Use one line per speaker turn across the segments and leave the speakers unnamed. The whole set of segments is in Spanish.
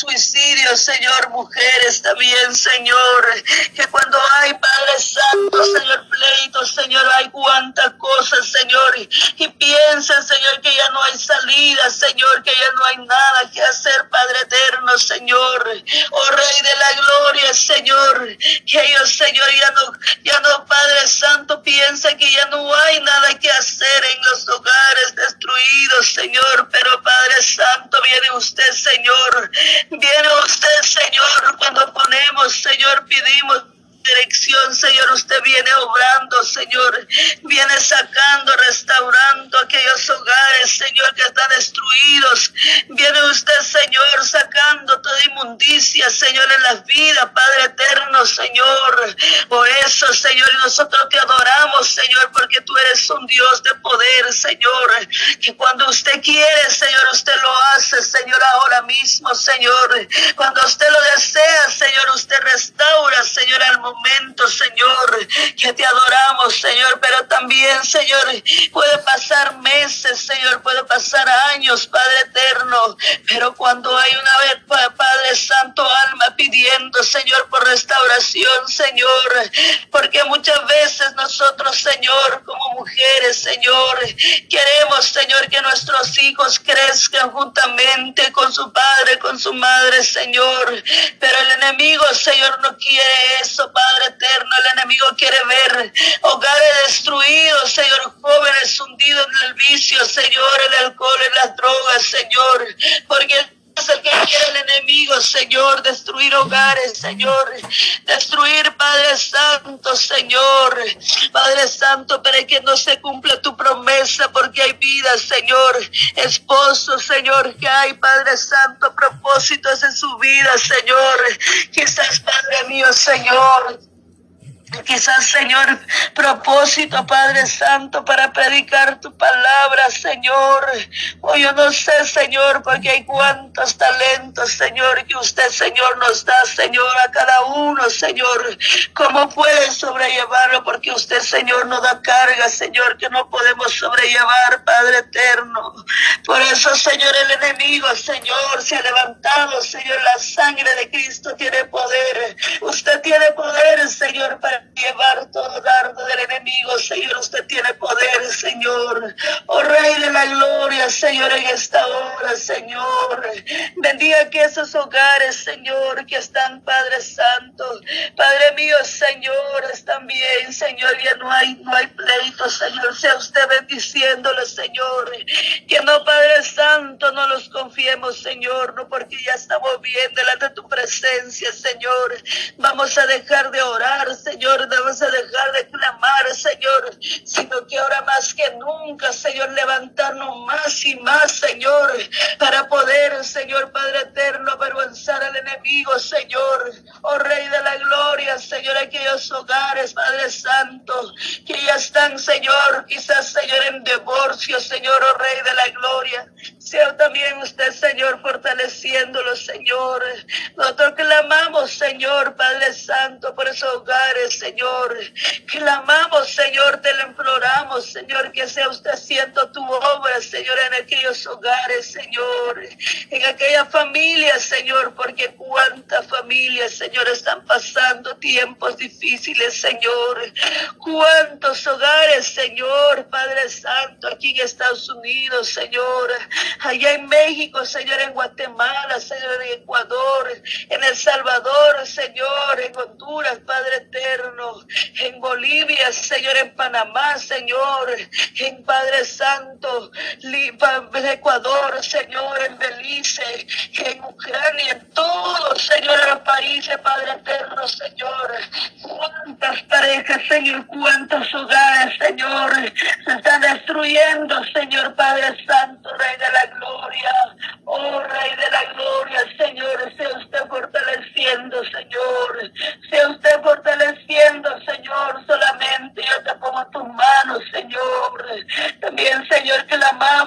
suicidio, Señor, mujeres también, Señor, que cuando hay Padre Santo, Señor, pleito, Señor, hay cuantas cosas, Señor, y, piensen, Señor, que ya no hay salida, Señor, que ya no hay nada que hacer, Padre eterno, Señor, oh Rey de la Gloria, Señor, que ellos, Señor, ya no, ya no, Padre Santo, piensa que ya no hay nada que hacer en los hogares destruidos, Señor, pero Padre Santo, viene usted, Señor, viene usted, Señor, cuando ponemos, Señor, pedimos dirección, Señor. Usted viene obrando, Señor. Viene sacando, restaurando aquellos hogares, Señor, que están destruidos. Viene usted, Señor, sacando toda inmundicia, Señor, en las vidas, Padre eterno, Señor. Por eso, Señor, nosotros te adoramos, Señor, porque tú eres un Dios de poder, Señor. Que cuando usted quiere, Señor, usted lo hace, Señor, ahora mismo, Señor. Cuando usted lo desea, Señor, usted restaura, Señor, al momento, Señor, que te adoramos, Señor, pero también, Señor, puede pasar meses, Señor, puede pasar años, Padre eterno, pero cuando hay una vez, Padre Santo, alma pidiendo, Señor, por restauración, Señor, porque muchas veces nosotros, Señor, como mujeres, Señor, queremos, Señor, que nuestros hijos crezcan juntamente con su padre, con su madre, Señor, pero el enemigo, Señor, no quiere eso, Padre eterno, el enemigo quiere ver hogares destruidos, Señor, jóvenes hundidos en el vicio, Señor, el alcohol, en las drogas, Señor, porque el que el enemigo, Señor, destruir hogares, Señor, destruir, Padre Santo, Señor, Padre Santo, para que no se cumpla tu promesa, porque hay vida, Señor, esposo, Señor, que hay, Padre Santo, propósitos en su vida, Señor, quizás, Padre mío, Señor, Quizás, Señor, propósito, Padre Santo, para predicar tu palabra, Señor. O oh, yo no sé, Señor, porque hay cuantos talentos, Señor, que usted, Señor, nos da, Señor, a cada uno, Señor. ¿Cómo puede sobrellevarlo? Porque usted, Señor, nos da carga, Señor, que no podemos sobrellevar, Padre eterno. Por eso, Señor, el enemigo, Señor, se ha levantado, Señor, la sangre de Cristo tiene poder. Usted tiene poder, Señor, para llevar todo dardo del enemigo, Señor. Usted tiene poder, Señor. Oh Rey de la Gloria, Señor, en esta hora, Señor. Bendiga que esos hogares, Señor, que están, Padre Santo. Padre mío, Señor, están bien, Señor. Ya no hay, no hay pleito, Señor. Sea usted bendiciéndolos, Señor. Que no, Padre Santo, no los confiemos, Señor. No porque ya estamos bien delante de tu presencia, Señor. Vamos a dejar de orar, Señor Señor, debes a dejar de clamar, Señor, sino que ahora más que nunca, Señor, levantarnos más y más, Señor, para poder, Señor Padre eterno, avergonzar al enemigo, Señor, oh Rey de la Gloria, Señor, aquellos hogares, Padre Santo, que ya están, Señor, quizás, Señor, en divorcio, Señor, oh Rey de la Gloria, sea también usted, Señor, fortaleciéndolo, Señor. Nosotros clamamos, Señor, Padre Santo, por esos hogares, Señor. Clamamos, Señor, te lo imploramos, Señor, que sea usted haciendo tu obra, Señor, en aquellos hogares, Señor. En aquella familia, Señor, porque cuántas familias, Señor, están pasando tiempos difíciles, Señor. Cuántos hogares, Señor, Padre Santo, aquí en Estados Unidos, Señor allá en México, Señor, en Guatemala, Señor, en Ecuador, en El Salvador, Señor, en Honduras, Padre eterno, en Bolivia, Señor, en Panamá, Señor, en Padre Santo, en Ecuador, Señor, en Belice, en Ucrania, en todos, Señor, los países, Padre eterno, Señor. Cuántas parejas, Señor, cuántos hogares, Señor, se están destruyendo, Señor, Padre Santo, Rey de la gloria. Oh Rey de la gloria, Señor, sea usted fortaleciendo, Señor. Sea usted fortaleciendo, Señor. Solamente yo te pongo tus manos, Señor. También, Señor, que la amamos,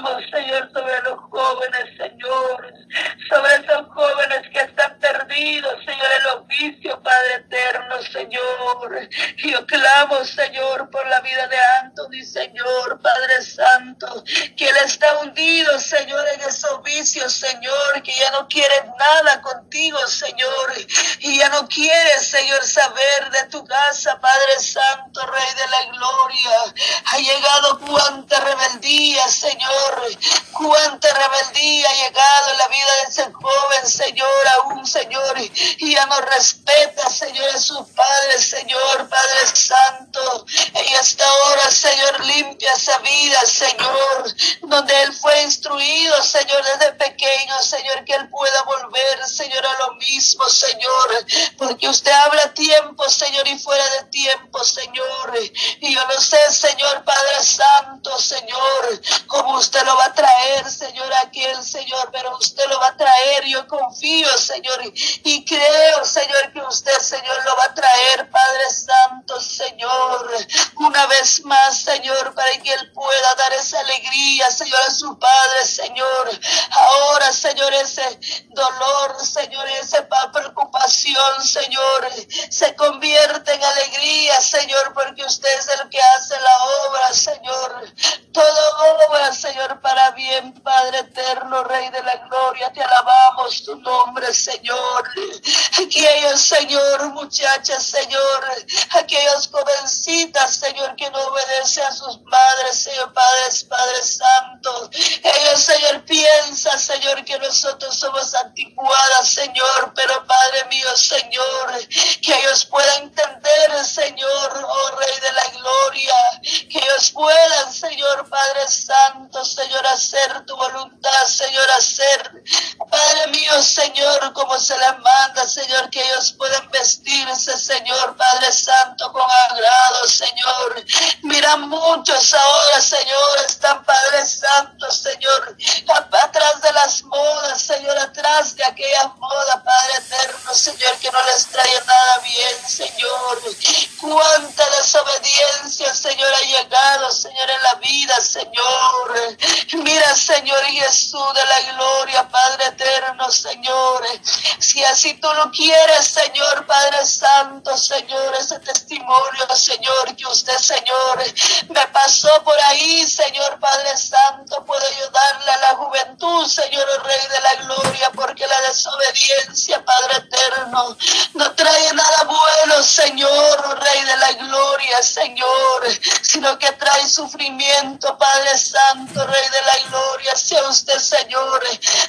Señor, desde pequeño, Señor, que él pueda volver, Señor, a lo mismo, Señor, porque usted habla tiempo, Señor, y fuera de tiempo, Señor. Y yo no sé, Señor, Padre Santo, Señor, cómo usted lo va a traer, Señor, aquel, Señor, pero usted lo va a traer, yo confío, Señor, y creo, Señor, que usted, Señor, lo va a traer, Padre Santo, Señor, una vez más, Señor, para que Él pueda dar esa alegría, Señor, a su Padre, Señor. Ahora, Señor, ese dolor, Señor, esa preocupación, Señor, se convierte en alegría, Señor, porque usted es el que hace la obra, Señor. Todo obra, Señor, para bien, Padre eterno, Rey de la gloria, te alabamos tu nombre, Señor. Aquellos, Señor, muchachas, Señor, aquellos jovencitas, Señor, que no obedecen a sus madres, Señor, Padres, Padre Santo. Ellos, Señor, piensan, Señor, que nosotros somos anticuadas, Señor, pero Padre mío, Señor, que ellos puedan entender, Señor, oh Rey de la gloria, que ellos puedan, Señor, Padre Santo, Señor, hacer tu voluntad, Señor, hacer, Padre mío, Señor, como se les manda, Señor, que ellos puedan vestirse, Señor, Padre Santo, con agrado, Señor. Mira muchos ahora, Señor, están, Padre Santo, Señor, atrás de las modas, Señor, atrás de aquellas modas, Padre Si así tú lo quieres, Señor, Padre Santo, Señor, ese testimonio, Señor, que usted, Señor, me pasó por ahí, Señor, Padre Santo, puedo ayudarle a la juventud, Señor, Rey de la gloria, porque la desobediencia, Padre eterno, no trae nada bueno, Señor, Rey de la gloria, Señor, sino que trae sufrimiento, Padre Santo, Rey de la gloria, sea usted, Señor,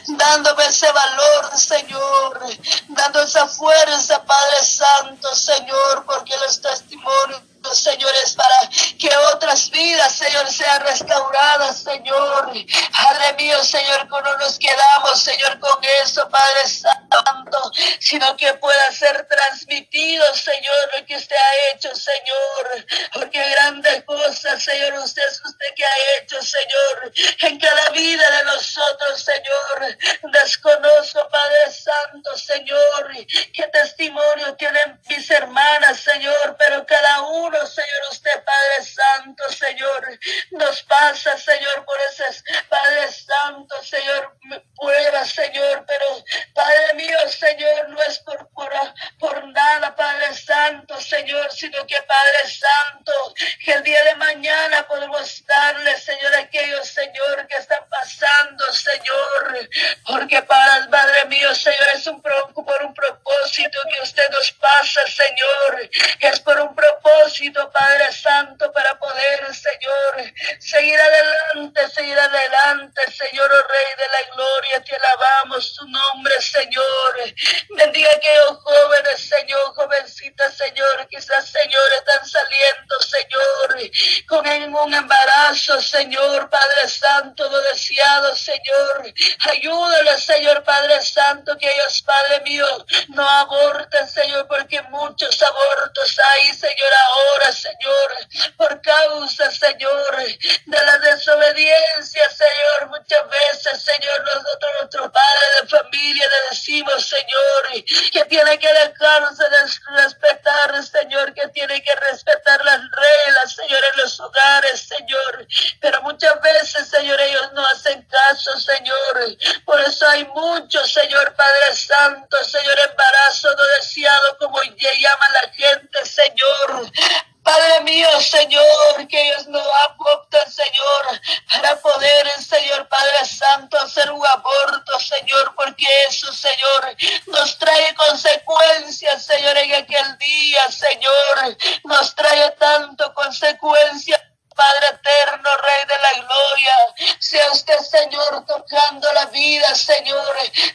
dándome ese valor, Señor, dando esa fuerza, Padre Santo, Señor, porque los testimonios señores, para que otras vidas, Señor, sean restauradas, Señor. Padre mío, Señor, que no nos quedamos, Señor, con eso, Padre Santo, sino que Señor, sino que Padre Santo, causa, Señor, de la desobediencia, Señor. Muchas veces, Señor, nosotros, nuestros padres de familia, le decimos, Señor, que tiene que dejarse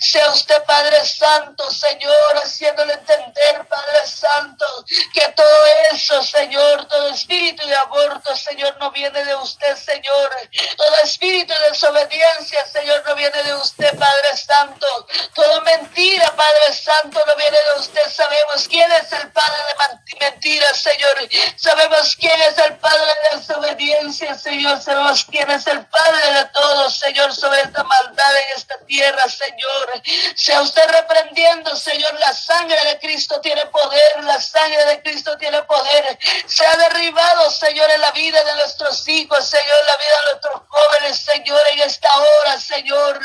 Sea usted, Padre Santo, Señor, haciéndole entender, Padre Santo, que todo eso, Señor, todo espíritu de aborto, Señor, no viene de usted, Señor. Todo espíritu de desobediencia, Señor, no viene de usted, Padre Santo. Toda mentira, Padre Santo, no viene de usted. Sabemos quién es el Padre de mentiras, Señor. Sabemos quién es el Padre de desobediencia obediencia, Señor. Sabemos quién es el Padre ha derribado, Señor, en la vida de nuestros hijos, Señor, la vida de nuestros jóvenes, Señor, esta hora, Señor.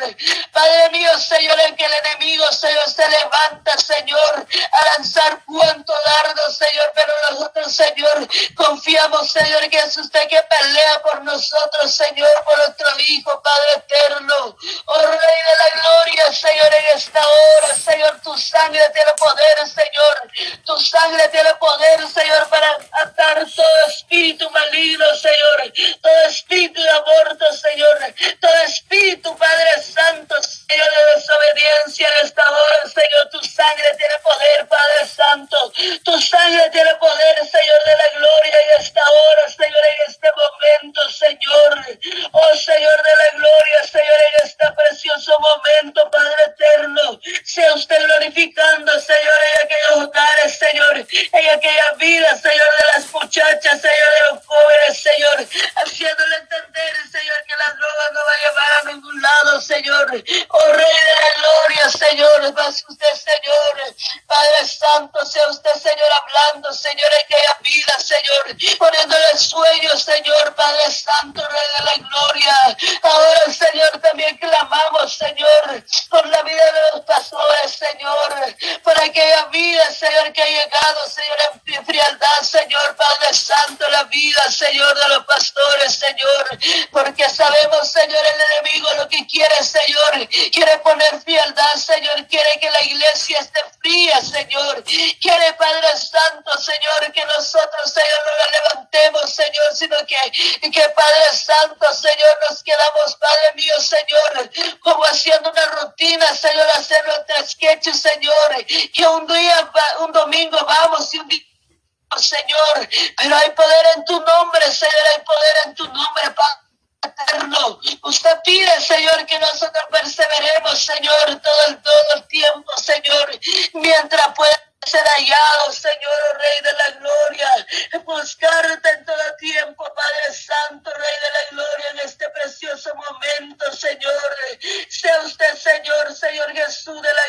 Padre mío, Señor, en que el enemigo, Señor, se levanta, Señor, a lanzar cuanto dardo, Señor, pero nosotros, Señor, confiamos, Señor, que es usted que pelea por nosotros, Señor, por nuestro Hijo, Padre eterno. Oh Rey de la gloria, Señor, en esta hora, Señor, tu sangre tiene poder, Señor. Tu sangre tiene poder, Señor, para atar todo espíritu maligno, Señor. Todo espíritu de aborto, Señor. Espíritu, Padre Santo, Señor, de desobediencia en esta hora, Señor. Tu sangre tiene poder, Padre Santo. Tu sangre tiene poder, Señor, de la gloria en esta hora, Señor, en este momento, Señor. Oh Señor de la gloria, quiere poner frialdad, Señor, quiere que la iglesia esté fría, Señor, quiere, Padre Santo, Señor, que nosotros, Señor, nos levantemos, Señor, sino que, que Padre Santo, Señor, nos quedamos, Padre mío, Señor, como haciendo una rutina, Señor, hacer nuestras sketches, Señor, que un día, un domingo vamos y un día Señor, pero hay poder en tu nombre, Señor, hay poder en tu nombre, Padre eterno. Usted pide, Señor, que nosotros perseveremos, Señor, todo el, todo el tiempo, Señor, mientras pueda ser hallado, Señor, Rey de la Gloria, buscarte en todo tiempo, Padre Santo, Rey de la Gloria, en este precioso momento, Señor. Sea usted, Señor, Señor Jesús de la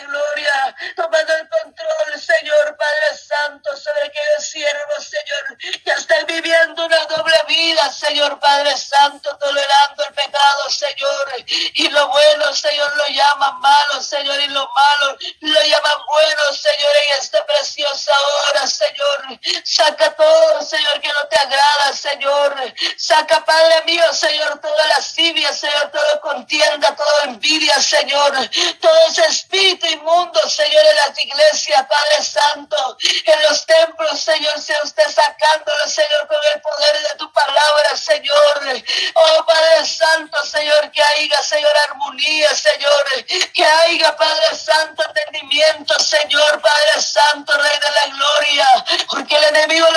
Padre Santo. Rey de la Gloria,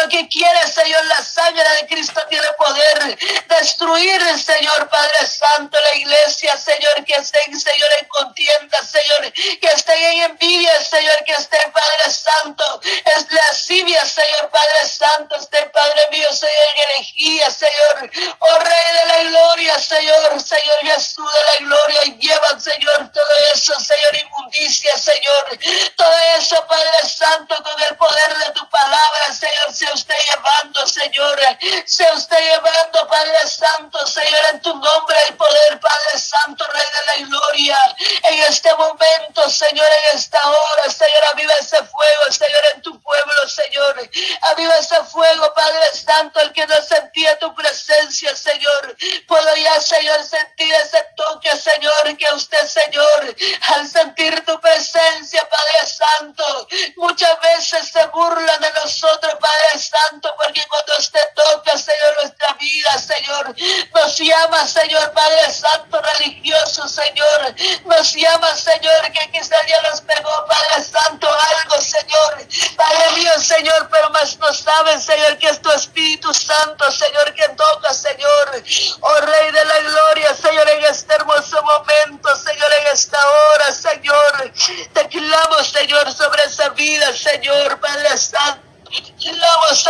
que quiere, Señor, la sangre de Cristo tiene poder. Destruir, Señor Padre Santo, la iglesia, Señor, que estén, Señor, en contienda, Señor, que estén en envidia, Señor, que estén, Padre Santo, es lascivia, Señor Padre Santo, estén, Padre mío, Señor, en energía, Señor, oh Rey de la Gloria, Señor, Señor Jesús de la Gloria, lleva, Señor, todo eso, Señor, inmundicia, Señor, todo eso, Padre Santo, con el poder de tu palabra, Señor, sea usted llevando, Señor, sea usted llevando, Padre Santo, Señor, en tu nombre el poder, Padre Santo, Rey de la gloria, en este momento, Señor, en esta hora, Señor, aviva ese fuego, Señor, en tu pueblo, Señor, aviva ese fuego, Padre Santo, el que no sentía tu presencia, Señor, puedo ya, Señor,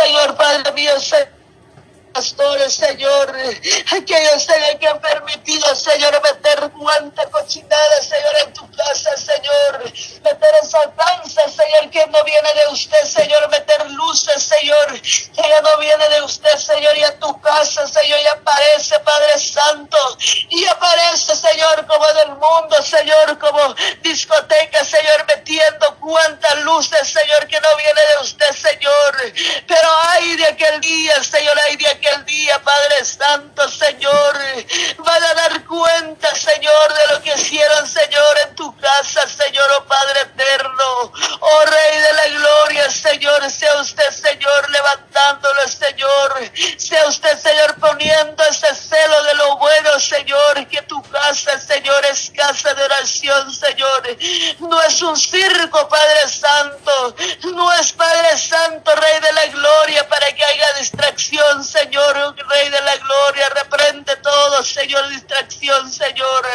Señor, Padre mío, Señor pastores, Señor, aquellos, Señor, que han permitido, Señor, meter cuanta cochinada, Señor, en tu casa, Señor, meter esa danza, Señor, que no viene de usted, Señor, meter luces, Señor, que ya no viene de usted, Señor, y a tu casa, Señor, y aparece, Padre Santo, y aparece, Señor, como del mundo, Señor, como discoteca, Señor, metiendo cuantas luces, Señor, que no viene de usted, Señor, pero hay de aquel día, Señor, hay de aquel día, Padre Santo, Señor, van a dar cuenta, Señor, de lo que hicieron, Señor, en tu casa, Señor, oh Padre eterno, oh Rey de la gloria, Señor, sea usted, Señor, levantándolo, Señor, sea usted, Señor, poniendo ese celo de lo bueno, Señor, que tu casa, Señor, es casa de oración, Señor, no es un circo, Padre Santo, no es Padre Santo, Rey de la gloria, para que haya distracción, Señor, Señor, Rey de la Gloria, reprende todo, Señor, distracción, Señor.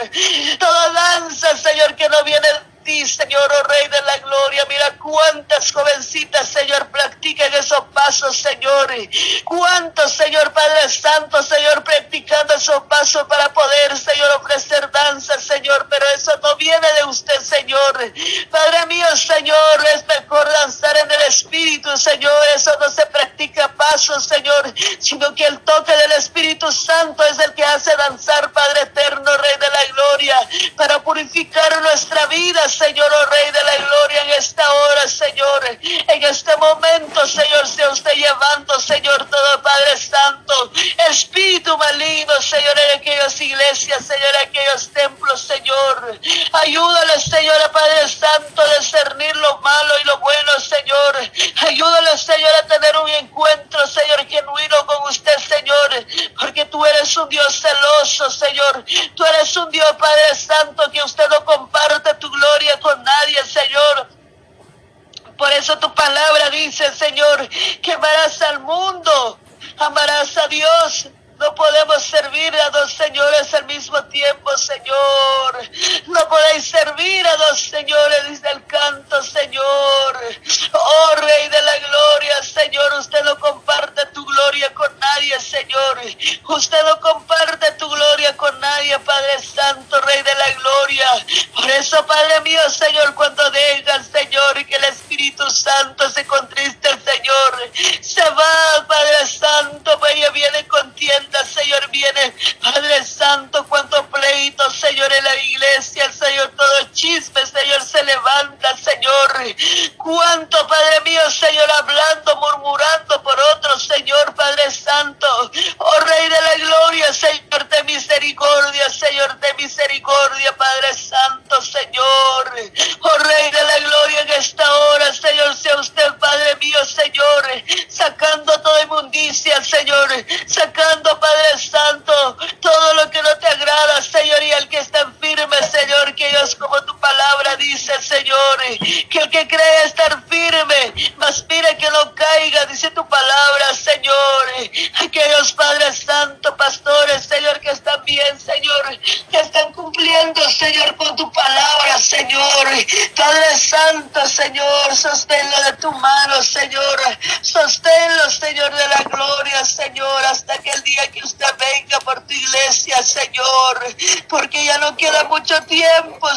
Toda danza, Señor, que no viene ti, Señor, oh Rey de la Gloria. Mira cuántas jovencitas, Señor, practican esos pasos, Señor. Cuántos, Señor Padre Santo, Señor, practicando esos pasos para poder, Señor, ofrecer danza, Señor. Pero eso no viene de usted, Señor. Padre mío, Señor, es mejor danzar en el Espíritu, Señor. Eso no se practica pasos, Señor, sino que el toque del Santo es el que hace danzar, Padre eterno, Rey de la Para purificar nuestra vida, Señor, oh Rey de la Gloria, en esta hora, Señor, en este momento, Señor, se usted llevando, Señor, todo Padre Santo, espíritu maligno, Señor, en aquellas iglesias, Señor, en aquellos templos, Señor. Ayúdale, Señor, Padre Santo, a discernir lo malo y lo bueno, Señor. Ayúdale, Señor, a tener un encuentro, Señor, genuino con usted, Señor, porque tú eres un Dios celoso, Señor. Tú eres un Dios, Padre Santo, que usted no comparte tu gloria con nadie, Señor. Por eso tu palabra dice, Señor, que amarás al mundo, amarás a Dios. No podemos servir a dos señores al mismo tiempo, Señor. No podéis servir a dos señores, dice el canto, Señor. Oh Rey de la Gloria, Señor, usted no comparte tu gloria con nadie, Señor. Usted no comparte tu gloria con nadie, Padre Santo, Rey de la Gloria. Por eso, Padre mío, Señor, cuando dejas, Señor, que el Espíritu Santo se contriste, Señor, se va, Padre Santo, pues ella viene contienda, Señor, viene, Padre Santo, cuánto pleito, Señor, en la iglesia, Señor, todo chisme, Señor, se levanta, Señor. Cuánto, Padre mío, Señor, hablando, murmurando por otros, Señor, Padre Santo. Oh Rey de la Gloria, Señor, de misericordia, Señor, de Padre Santo, Señor. Oh Rey de la Gloria, en esta hora, Señor, sea usted, Padre mío, Señor, sacando toda inmundicia, Señor, sacando, Padre Santo, todo lo que no te agrada, Señor, y el que está firme, Señor, que Dios, como tu palabra dice, Señor, que el que cree estar firme, mas mire que no caiga, dice tu palabra, Señor. Aquellos Padres Santo, pastores, Señor, que están bien, Señor, que están cumpliendo, Señor, con tu palabra, Señor. Padre Santo, Señor, sosténlo de tu mano, Señor. Sosténlo, Señor, de la gloria, Señor, hasta que el día que usted venga por tu iglesia, Señor. Porque ya no queda mucho tiempo,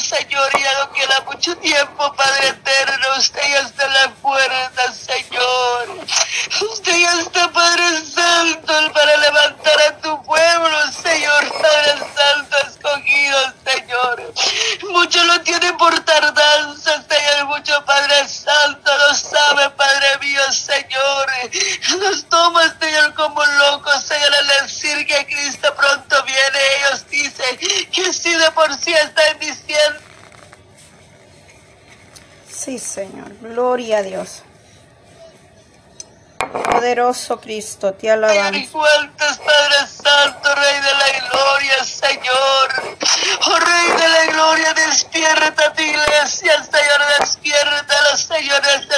No queda mucho tiempo, Padre eterno. Usted ya está en la puerta, Señor. Usted ya está, Padre Santo, para levantar a tu pueblo, Señor, Padre Santo, escogido, Señor. Muchos lo tienen por tardanza, Señor, mucho Padre Santo lo sabe, Padre mío, Señor. Nos toma, Señor, como locos, Señor, al decir que Cristo pronto viene. Ellos dicen que si de por sí están diciendo
Sí, Señor. Gloria a Dios. Poderoso Cristo, te alabamos.
Cuántos Padre Santo, Rey de la Gloria, Señor. Oh Rey de la Gloria, despierta tu iglesia, Señor, despierta Señor, este sueño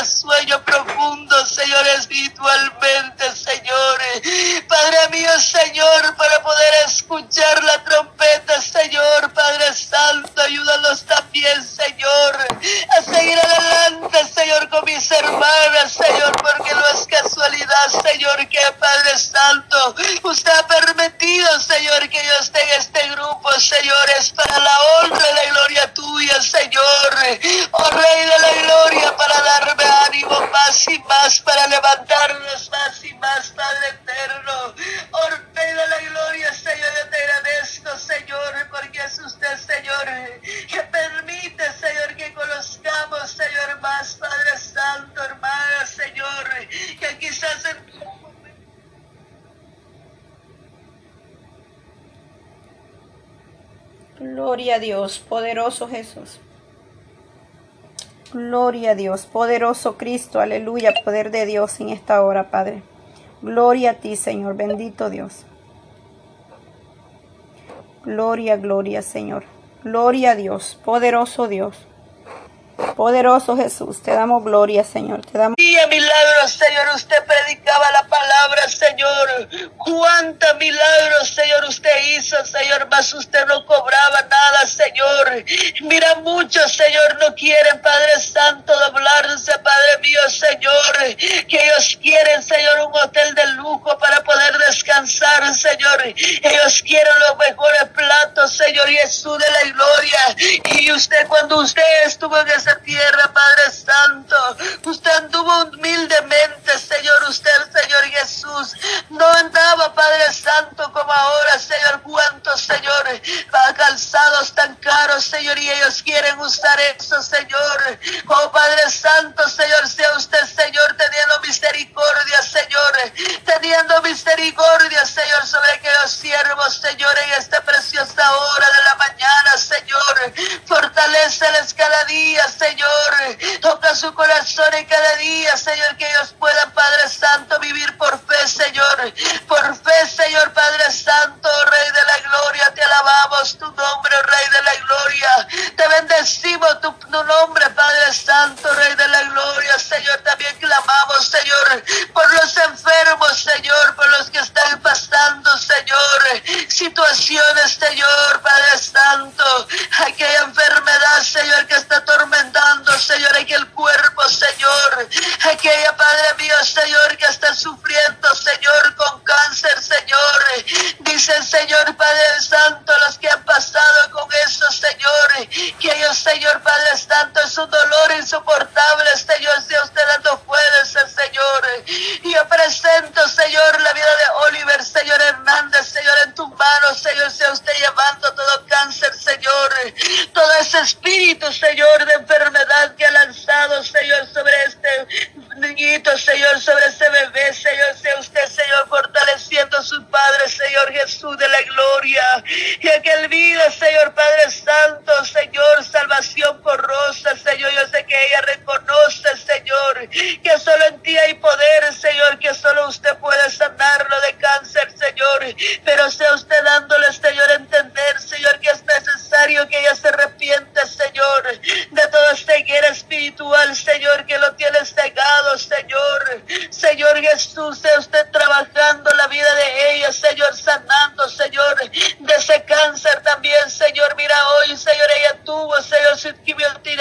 Gloria
a Dios, poderoso Jesús. Gloria a Dios, poderoso Cristo, aleluya, poder de Dios en esta hora, Padre. Gloria a ti, Señor, bendito Dios. Gloria, gloria, Señor. Gloria a Dios, poderoso Dios. Poderoso Jesús, te damos gloria, Señor. Te damos
milagros, Señor. Usted predicaba la palabra, Señor. Cuánta milagros, Señor, usted hizo, Señor. Más usted no cobraba nada, Señor. Mira, muchos, Señor, no quieren, Padre Santo, doblarse, Padre mío, Señor. Que ellos quieren, Señor, un hotel de lujo para poder descansar, Señor. Ellos quieren los mejores platos, Señor Jesús de la gloria. Y usted, cuando usted estuvo en esa tierra, Padre Santo, usted anduvo humildemente, Señor, usted, Señor Jesús, no andaba, Padre Santo, como ahora, Señor, cuántos, Señor, calzados tan caros, Señor, y ellos quieren usar eso, Señor. Oh, Padre Santo, Señor, sea usted, Señor, teniendo misericordia, Señor, teniendo misericordia, Señor, sobre aquellos siervos, Señor, en esta preciosa hora de la mañana, Señor. Fortaleceles cada día, Señor. Toca su corazón en cada día, Señor, que ellos puedan, Padre Santo, vivir por fe, Señor. Espíritu, Señor, de enfermedad que ha lanzado, Señor, sobre este niñito, Señor, sobre ese bebé, Señor, sea usted, Señor, fortaleciendo a su Padre, Señor Jesús de la gloria, y aquel vida, Señor, Padre Santo, Señor, salvación por Rosa, Señor, yo sé que ella reconoce, Señor, que solo en ti hay poder, Señor, que solo usted puede sanarlo de cáncer, Señor, pero sea usted dándole, Señor, a entender, Señor, que es necesario que ella se arrepiente, Señor, de toda ceguera espiritual, Señor, que lo tiene cegado, Señor. Señor Jesús, sea usted trabajando la vida de ella, Señor, sanando, Señor, de ese cáncer también, Señor. Mira hoy, Señor, ella tuvo, Señor, su quimioterapia, Señor,